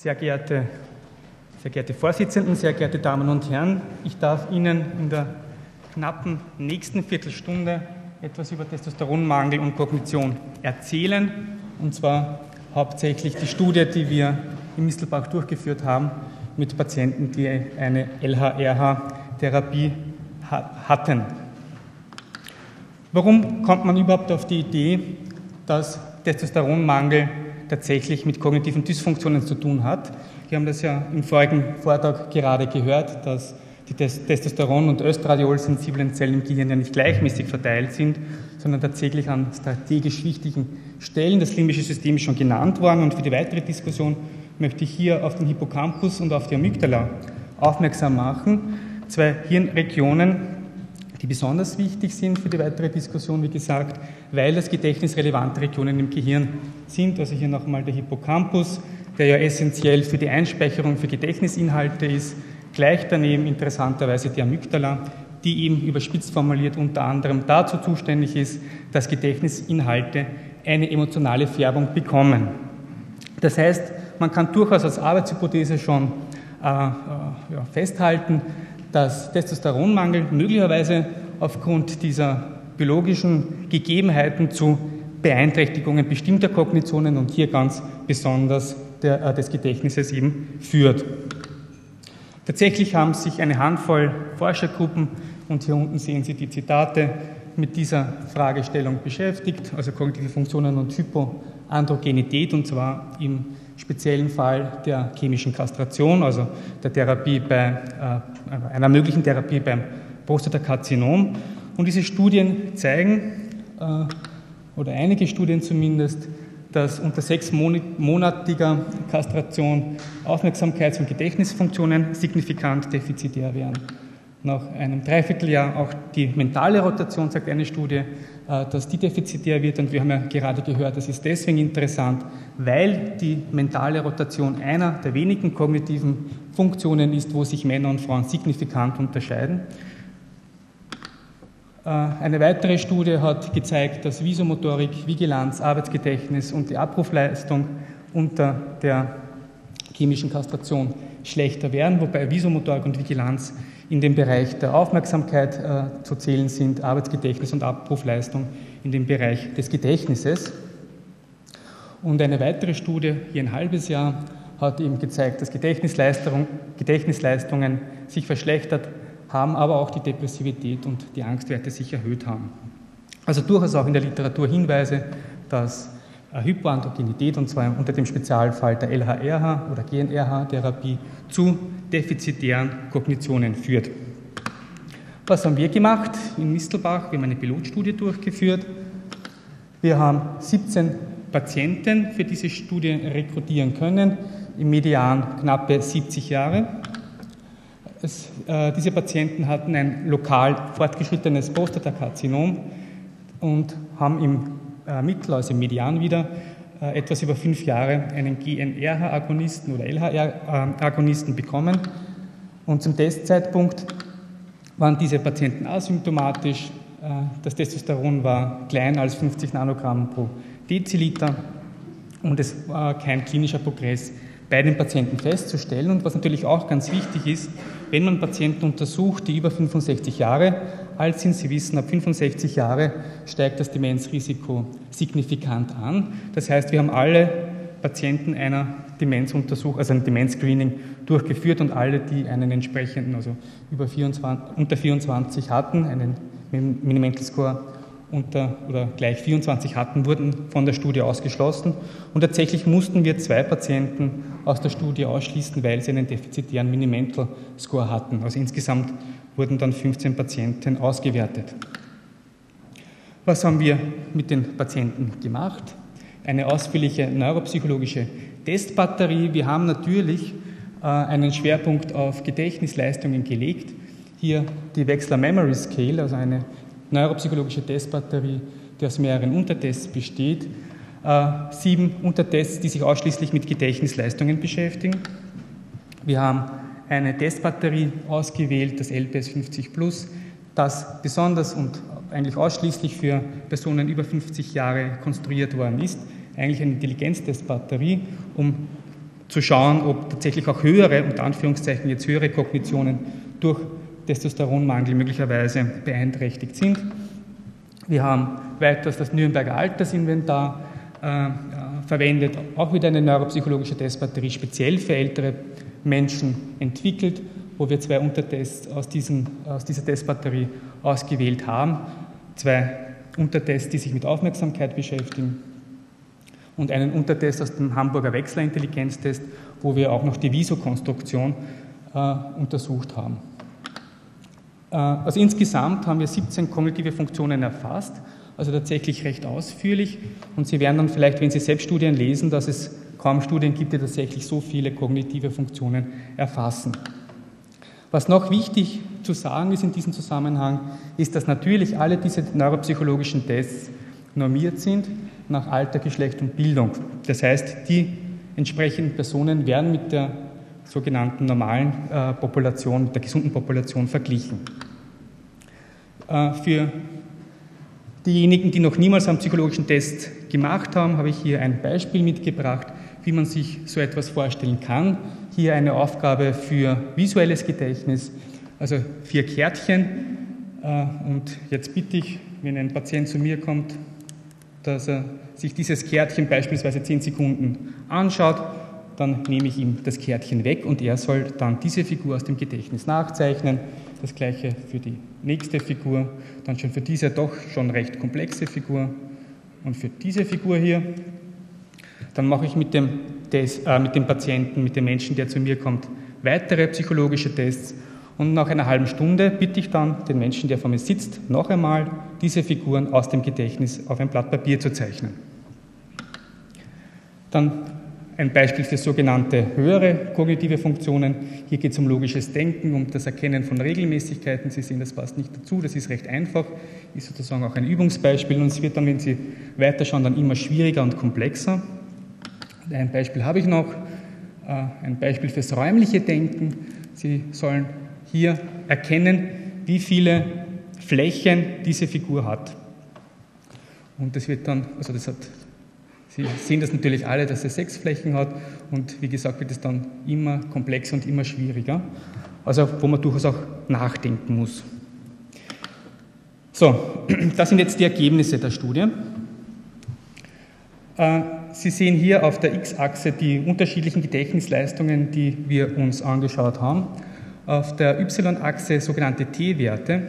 Sehr geehrte, sehr geehrte Vorsitzenden, sehr geehrte Damen und Herren, ich darf Ihnen in der knappen nächsten Viertelstunde etwas über Testosteronmangel und Kognition erzählen, und zwar hauptsächlich die Studie, die wir in Mistelbach durchgeführt haben mit Patienten, die eine LHRH-Therapie hatten. Warum kommt man überhaupt auf die Idee, dass Testosteronmangel tatsächlich mit kognitiven Dysfunktionen zu tun hat? Wir haben das ja im vorigen Vortrag gerade gehört, dass die Testosteron- und Östradiol-sensiblen Zellen im Gehirn ja nicht gleichmäßig verteilt sind, sondern tatsächlich an strategisch wichtigen Stellen. Das limbische System ist schon genannt worden und für die weitere Diskussion möchte ich hier auf den Hippocampus und auf die Amygdala aufmerksam machen. Zwei Hirnregionen, die besonders wichtig sind für die weitere Diskussion, wie gesagt, weil das gedächtnisrelevante Regionen im Gehirn sind. Also hier nochmal der Hippocampus, der ja essentiell für die Einspeicherung für Gedächtnisinhalte ist. Gleich daneben interessanterweise die Amygdala, die eben überspitzt formuliert unter anderem dazu zuständig ist, dass Gedächtnisinhalte eine emotionale Färbung bekommen. Das heißt, man kann durchaus als Arbeitshypothese schon äh, äh, ja, festhalten, dass Testosteronmangel möglicherweise aufgrund dieser biologischen Gegebenheiten zu Beeinträchtigungen bestimmter Kognitionen und hier ganz besonders der, äh, des Gedächtnisses eben führt. Tatsächlich haben sich eine Handvoll Forschergruppen, und hier unten sehen Sie die Zitate, mit dieser Fragestellung beschäftigt, also kognitive Funktionen und Hypoandrogenität, und zwar im speziellen Fall der chemischen Kastration, also der Therapie bei, äh, einer möglichen Therapie beim Prostatakarzinom. Und diese Studien zeigen, äh, oder einige Studien zumindest, dass unter sechsmonatiger Kastration Aufmerksamkeits- und Gedächtnisfunktionen signifikant defizitär wären. Nach einem Dreivierteljahr auch die mentale Rotation, sagt eine Studie, äh, dass die defizitär wird. Und wir haben ja gerade gehört, das ist deswegen interessant, weil die mentale Rotation einer der wenigen kognitiven Funktionen ist, wo sich Männer und Frauen signifikant unterscheiden. Äh, eine weitere Studie hat gezeigt, dass Visomotorik, Vigilanz, Arbeitsgedächtnis und die Abrufleistung unter der chemischen Kastration schlechter werden, wobei Visomotorik und Vigilanz in dem Bereich der Aufmerksamkeit äh, zu zählen sind, Arbeitsgedächtnis und Abrufleistung in dem Bereich des Gedächtnisses. Und eine weitere Studie, hier ein halbes Jahr, hat eben gezeigt, dass Gedächtnisleistung, Gedächtnisleistungen sich verschlechtert haben, aber auch die Depressivität und die Angstwerte sich erhöht haben. Also durchaus auch in der Literatur Hinweise, dass Hypoandrogenität, und zwar unter dem Spezialfall der LHRH oder GNRH-Therapie, zu defizitären Kognitionen führt. Was haben wir gemacht in Mistelbach? Wir haben eine Pilotstudie durchgeführt. Wir haben 17 Patienten für diese Studie rekrutieren können, im Median knappe 70 Jahre. Es, äh, diese Patienten hatten ein lokal fortgeschrittenes Prostatakarzinom und haben im äh, Mittel, also im Median wieder, äh, etwas über fünf Jahre einen GNRH-Agonisten oder LHR-Agonisten bekommen. Und zum Testzeitpunkt waren diese Patienten asymptomatisch. Äh, das Testosteron war kleiner als 50 Nanogramm pro Deziliter und es war kein klinischer Progress bei den Patienten festzustellen. Und was natürlich auch ganz wichtig ist, wenn man Patienten untersucht, die über 65 Jahre alt sind, Sie wissen, ab 65 Jahre steigt das Demenzrisiko signifikant an. Das heißt, wir haben alle Patienten einer Demenzuntersuchung, also ein Demenzscreening durchgeführt und alle, die einen entsprechenden, also über 24, unter 24 hatten, einen Minimental Score unter oder gleich 24 hatten, wurden von der Studie ausgeschlossen. Und tatsächlich mussten wir zwei Patienten aus der Studie ausschließen, weil sie einen defizitären Minimental Score hatten. Also insgesamt wurden dann 15 Patienten ausgewertet. Was haben wir mit den Patienten gemacht? Eine ausführliche neuropsychologische Testbatterie. Wir haben natürlich äh, einen Schwerpunkt auf Gedächtnisleistungen gelegt. Hier die Wechsler Memory Scale, also eine neuropsychologische Testbatterie, die aus mehreren Untertests besteht. Äh, sieben Untertests, die sich ausschließlich mit Gedächtnisleistungen beschäftigen. Wir haben eine Testbatterie ausgewählt, das LPS 50 Plus, das besonders und eigentlich ausschließlich für Personen über 50 Jahre konstruiert worden ist. Eigentlich eine Intelligenztestbatterie, um zu schauen, ob tatsächlich auch höhere, unter Anführungszeichen jetzt höhere Kognitionen durch Testosteronmangel möglicherweise beeinträchtigt sind. Wir haben weiters das Nürnberger Altersinventar äh, verwendet, auch wieder eine neuropsychologische Testbatterie speziell für ältere Menschen entwickelt, wo wir zwei Untertests aus, diesen, aus dieser Testbatterie ausgewählt haben. Zwei Untertests, die sich mit Aufmerksamkeit beschäftigen und einen Untertest aus dem Hamburger Wechserintelligenztest, wo wir auch noch die Visokonstruktion äh, untersucht haben. Äh, also insgesamt haben wir 17 kognitive Funktionen erfasst, also tatsächlich recht ausführlich. Und Sie werden dann vielleicht, wenn Sie Selbststudien lesen, dass es kaum Studien gibt, die tatsächlich so viele kognitive Funktionen erfassen. Was noch wichtig zu sagen ist in diesem Zusammenhang, ist, dass natürlich alle diese neuropsychologischen Tests normiert sind nach Alter, Geschlecht und Bildung. Das heißt, die entsprechenden Personen werden mit der sogenannten normalen äh, Population, mit der gesunden Population verglichen. Äh, für diejenigen, die noch niemals einen psychologischen Test gemacht haben, habe ich hier ein Beispiel mitgebracht, wie man sich so etwas vorstellen kann. Hier eine Aufgabe für visuelles Gedächtnis, also vier Kärtchen. Äh, und jetzt bitte ich, wenn ein Patient zu mir kommt, dass er sich dieses Kärtchen beispielsweise zehn Sekunden anschaut, dann nehme ich ihm das Kärtchen weg und er soll dann diese Figur aus dem Gedächtnis nachzeichnen. Das gleiche für die nächste Figur, dann schon für diese doch schon recht komplexe Figur und für diese Figur hier. Dann mache ich mit dem, Test, äh, mit dem Patienten, mit dem Menschen, der zu mir kommt, weitere psychologische Tests und nach einer halben Stunde bitte ich dann den Menschen, der vor mir sitzt, noch einmal diese Figuren aus dem Gedächtnis auf ein Blatt Papier zu zeichnen. Dann ein Beispiel für sogenannte höhere kognitive Funktionen. Hier geht es um logisches Denken, um das Erkennen von Regelmäßigkeiten. Sie sehen, das passt nicht dazu, das ist recht einfach, ist sozusagen auch ein Übungsbeispiel und es wird dann, wenn Sie weiterschauen, dann immer schwieriger und komplexer. Ein Beispiel habe ich noch, äh, ein Beispiel fürs räumliche Denken. Sie sollen hier erkennen, wie viele Flächen diese Figur hat. Und das wird dann, also das hat, Sie sehen das natürlich alle, dass er sechs Flächen hat und wie gesagt wird es dann immer komplexer und immer schwieriger, also wo man durchaus auch nachdenken muss. So, das sind jetzt die Ergebnisse der Studie. Äh, Sie sehen hier auf der x-Achse die unterschiedlichen Gedächtnisleistungen, die wir uns angeschaut haben auf der y-Achse sogenannte T-Werte.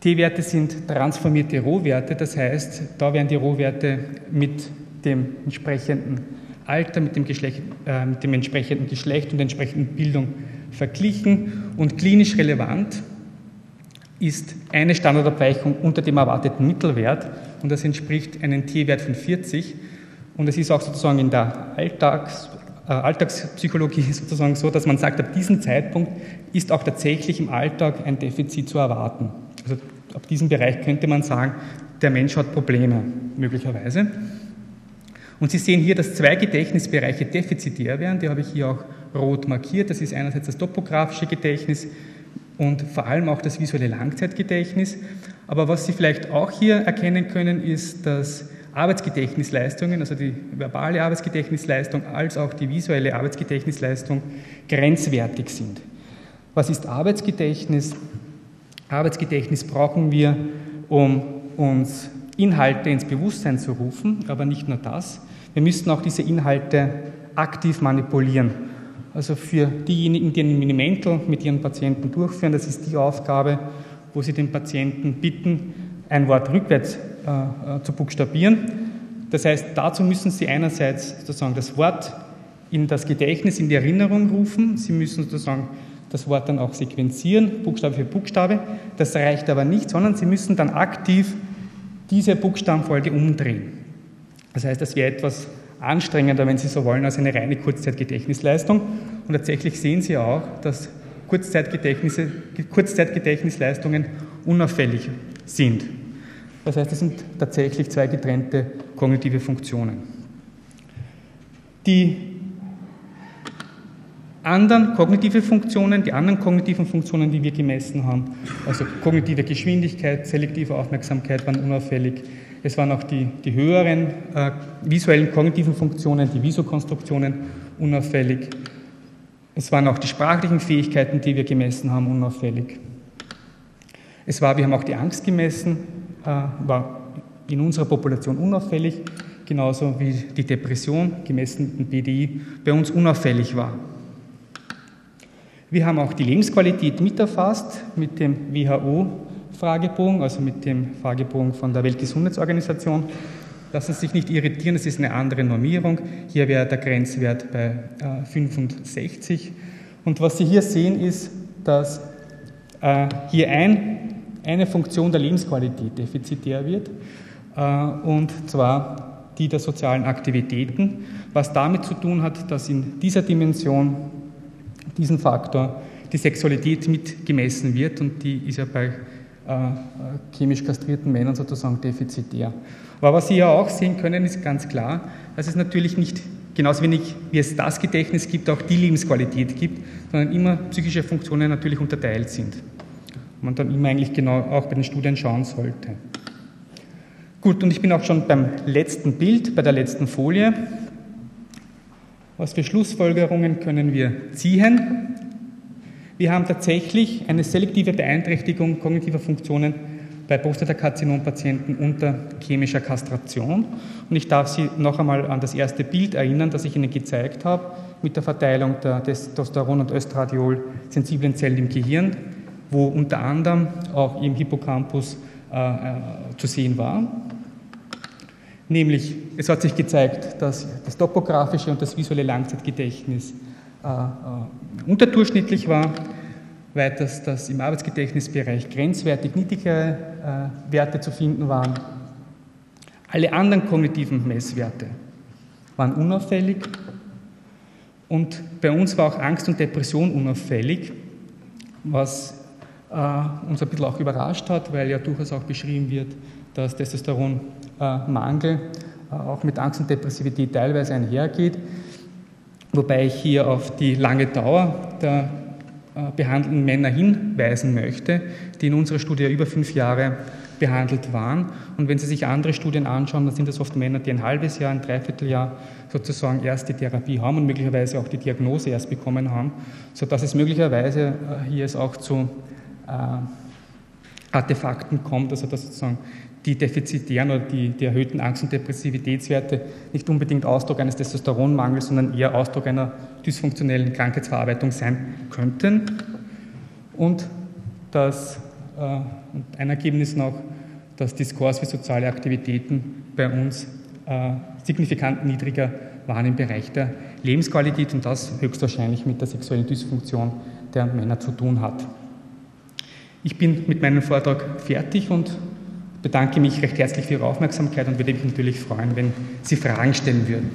T-Werte sind transformierte Rohwerte, das heißt, da werden die Rohwerte mit dem entsprechenden Alter, mit dem, Geschlecht, äh, mit dem entsprechenden Geschlecht und der entsprechenden Bildung verglichen und klinisch relevant ist eine Standardabweichung unter dem erwarteten Mittelwert und das entspricht einem T-Wert von 40 und es ist auch sozusagen in der Alltags- äh, Alltagspsychologie sozusagen so, dass man sagt, ab diesem Zeitpunkt ist auch tatsächlich im Alltag ein Defizit zu erwarten. Also ab diesem Bereich könnte man sagen, der Mensch hat Probleme möglicherweise. Und Sie sehen hier, dass zwei Gedächtnisbereiche defizitär wären, die habe ich hier auch rot markiert. Das ist einerseits das topografische Gedächtnis und vor allem auch das visuelle Langzeitgedächtnis. Aber was Sie vielleicht auch hier erkennen können, ist, dass Arbeitsgedächtnisleistungen, also die verbale Arbeitsgedächtnisleistung als auch die visuelle Arbeitsgedächtnisleistung grenzwertig sind. Was ist Arbeitsgedächtnis? Arbeitsgedächtnis brauchen wir, um uns Inhalte ins Bewusstsein zu rufen, aber nicht nur das. Wir müssten auch diese Inhalte aktiv manipulieren. Also für diejenigen, die ein Minimental mit ihren Patienten durchführen, das ist die Aufgabe, wo sie den Patienten bitten, ein Wort rückwärts äh, äh, zu buchstabieren. Das heißt, dazu müssen Sie einerseits sozusagen das Wort in das Gedächtnis, in die Erinnerung rufen. Sie müssen sozusagen das Wort dann auch sequenzieren, Buchstabe für Buchstabe. Das reicht aber nicht, sondern Sie müssen dann aktiv diese Buchstabenfolge umdrehen. Das heißt, das wäre etwas anstrengender, wenn Sie so wollen, als eine reine Kurzzeitgedächtnisleistung. Und tatsächlich sehen Sie auch, dass Kurzzeitgedächtnisse, Kurzzeitgedächtnisleistungen unauffällig sind. Das heißt, es sind tatsächlich zwei getrennte kognitive Funktionen. Die anderen kognitive Funktionen, die anderen kognitiven Funktionen, die wir gemessen haben, also kognitive Geschwindigkeit, selektive Aufmerksamkeit waren unauffällig. Es waren auch die, die höheren äh, visuellen kognitiven Funktionen, die Visokonstruktionen unauffällig. Es waren auch die sprachlichen Fähigkeiten, die wir gemessen haben, unauffällig. Es war, wir haben auch die Angst gemessen, äh, war in unserer Population unauffällig, genauso wie die Depression, gemessen mit dem BDI, bei uns unauffällig war. Wir haben auch die Lebensqualität mit erfasst mit dem WHO-Fragebogen, also mit dem Fragebogen von der Weltgesundheitsorganisation. Lassen Sie sich nicht irritieren, es ist eine andere Normierung. Hier wäre der Grenzwert bei 65. Äh, Und was Sie hier sehen, ist, dass äh, hier ein, eine Funktion der Lebensqualität defizitär wird, äh, und zwar die der sozialen Aktivitäten, was damit zu tun hat, dass in dieser Dimension, diesen Faktor, die Sexualität mit gemessen wird und die ist ja bei chemisch kastrierten Männern sozusagen defizitär. Aber was Sie ja auch sehen können, ist ganz klar, dass es natürlich nicht genauso wenig wie es das Gedächtnis gibt, auch die Lebensqualität gibt, sondern immer psychische Funktionen natürlich unterteilt sind. Man dann immer eigentlich genau auch bei den Studien schauen sollte. Gut, und ich bin auch schon beim letzten Bild, bei der letzten Folie. Was für Schlussfolgerungen können wir ziehen? Wir haben tatsächlich eine selektive Beeinträchtigung kognitiver Funktionen bei Prostatakarzinom-Patienten unter chemischer Kastration. Und ich darf Sie noch einmal an das erste Bild erinnern, das ich Ihnen gezeigt habe, mit der Verteilung der Testosteron- und Östradiol-sensiblen Zellen im Gehirn, wo unter anderem auch im Hippocampus äh, äh, zu sehen war. Nämlich, es hat sich gezeigt, dass das topografische und das visuelle Langzeitgedächtnis unterdurchschnittlich war weiters, dass im Arbeitsgedächtnisbereich grenzwertig niedrigere äh, Werte zu finden waren. Alle anderen kognitiven Messwerte waren unauffällig und bei uns war auch Angst und Depression unauffällig, was äh, uns ein bisschen auch überrascht hat, weil ja durchaus auch beschrieben wird, dass Testosteronmangel äh, auch mit Angst und Depressivität teilweise einhergeht. Wobei ich hier auf die lange Dauer der äh, behandelten Männer hinweisen möchte, die in unserer Studie über fünf Jahre behandelt waren. Und wenn Sie sich andere Studien anschauen, dann sind das oft Männer, die ein halbes Jahr, ein Dreivierteljahr sozusagen erst die Therapie haben und möglicherweise auch die Diagnose erst bekommen haben, sodass es möglicherweise äh, hier es auch zu äh, Artefakten kommt, also dass sozusagen die defizitären oder die, die erhöhten Angst- und Depressivitätswerte nicht unbedingt Ausdruck eines Testosteronmangels, sondern eher Ausdruck einer dysfunktionellen Krankheitsverarbeitung sein könnten. Und das, äh, ein Ergebnis noch, dass die Scores für soziale Aktivitäten bei uns äh, signifikant niedriger waren im Bereich der Lebensqualität und das höchstwahrscheinlich mit der sexuellen Dysfunktion der Männer zu tun hat. Ich bin mit meinem Vortrag fertig und bedanke mich recht herzlich für Ihre Aufmerksamkeit und würde mich natürlich freuen, wenn Sie Fragen stellen würden.